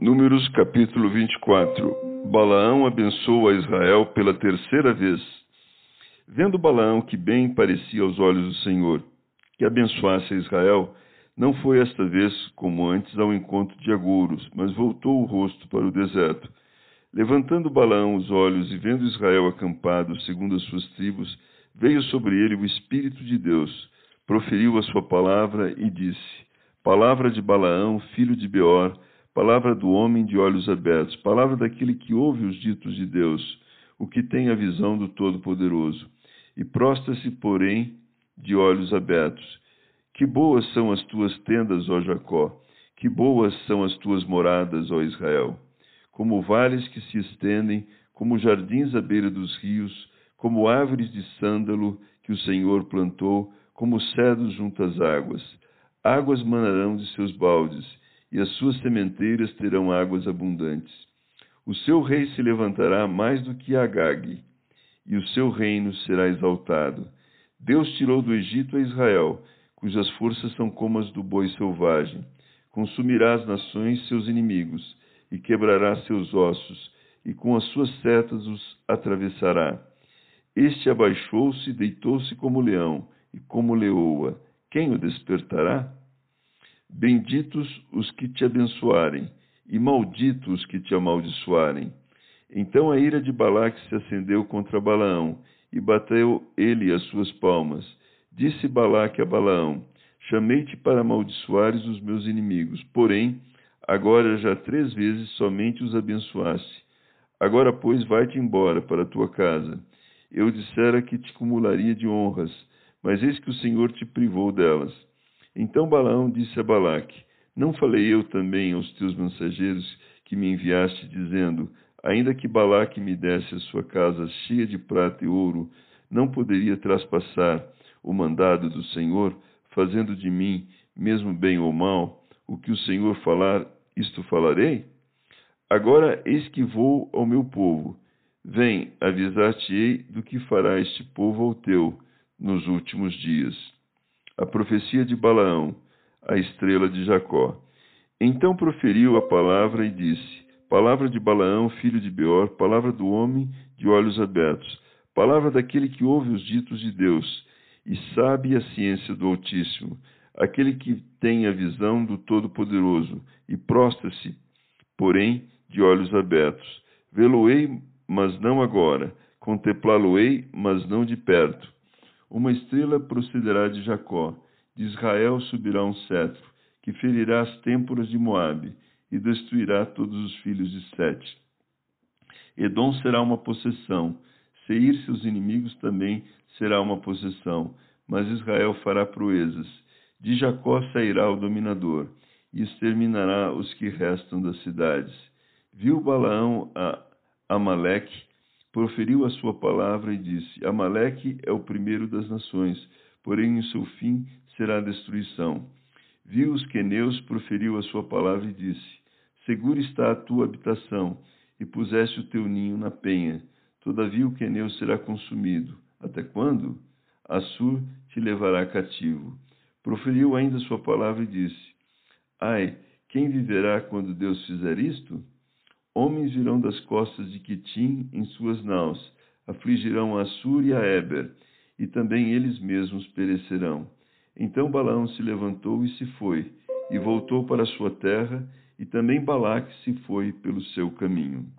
Números capítulo 24 Balaão abençoa Israel pela terceira vez. Vendo Balaão que bem parecia aos olhos do Senhor que abençoasse a Israel, não foi esta vez, como antes, ao encontro de Agouros, mas voltou o rosto para o deserto. Levantando Balaão os olhos e vendo Israel acampado segundo as suas tribos, veio sobre ele o Espírito de Deus, proferiu a sua palavra e disse: Palavra de Balaão, filho de Beor, palavra do homem de olhos abertos, palavra daquele que ouve os ditos de Deus, o que tem a visão do Todo-Poderoso. E prostra-se, porém, de olhos abertos. Que boas são as tuas tendas, ó Jacó, que boas são as tuas moradas, ó Israel. Como vales que se estendem, como jardins à beira dos rios, como árvores de sândalo que o Senhor plantou, como cedros junto às águas. Águas manarão de seus baldes, e as suas sementeiras terão águas abundantes. O seu rei se levantará mais do que Agag, e o seu reino será exaltado. Deus tirou do Egito a Israel, cujas forças são como as do boi selvagem. Consumirá as nações seus inimigos, e quebrará seus ossos, e com as suas setas os atravessará. Este abaixou-se, deitou-se como leão, e como leoa. Quem o despertará? Benditos os que te abençoarem, e malditos os que te amaldiçoarem. Então a ira de Balaque se acendeu contra Balaão, e bateu ele as suas palmas. Disse Balaque a Balaão: Chamei-te para amaldiçoares os meus inimigos, porém, agora já três vezes somente os abençoaste. Agora, pois, vai-te embora para a tua casa. Eu dissera que te cumularia de honras, mas eis que o Senhor te privou delas. Então Balaão disse a Balaque: Não falei eu também aos teus mensageiros que me enviaste, dizendo: Ainda que Balaque me desse a sua casa cheia de prata e ouro, não poderia traspassar o mandado do Senhor, fazendo de mim, mesmo bem ou mal, o que o Senhor falar, isto falarei? Agora eis que vou ao meu povo. Vem, avisar-te-ei do que fará este povo ao teu nos últimos dias a profecia de Balaão, a estrela de Jacó. Então proferiu a palavra e disse: Palavra de Balaão, filho de Beor, palavra do homem de olhos abertos, palavra daquele que ouve os ditos de Deus e sabe a ciência do Altíssimo, aquele que tem a visão do Todo-Poderoso e prostra-se, porém, de olhos abertos. Vê-lo-ei, mas não agora, contemplá-lo-ei, mas não de perto uma estrela procederá de Jacó, de Israel subirá um cetro, que ferirá as têmporas de Moabe e destruirá todos os filhos de Sete. Edom será uma possessão, Seir seus inimigos também será uma possessão, mas Israel fará proezas. De Jacó sairá o dominador, e exterminará os que restam das cidades. Viu Balaão a Amaleque proferiu a sua palavra e disse: Amaleque é o primeiro das nações, porém em seu fim será a destruição. Viu os queneus, proferiu a sua palavra e disse: Segura está a tua habitação, e puseste o teu ninho na penha. Todavia o queneu será consumido. Até quando? Assur te levará cativo. Proferiu ainda sua palavra e disse: Ai, quem viverá quando Deus fizer isto? Homens virão das costas de Quitim em suas naus, afligirão a Assur e a Eber, e também eles mesmos perecerão. Então Balaão se levantou e se foi, e voltou para sua terra, e também Balaque se foi pelo seu caminho.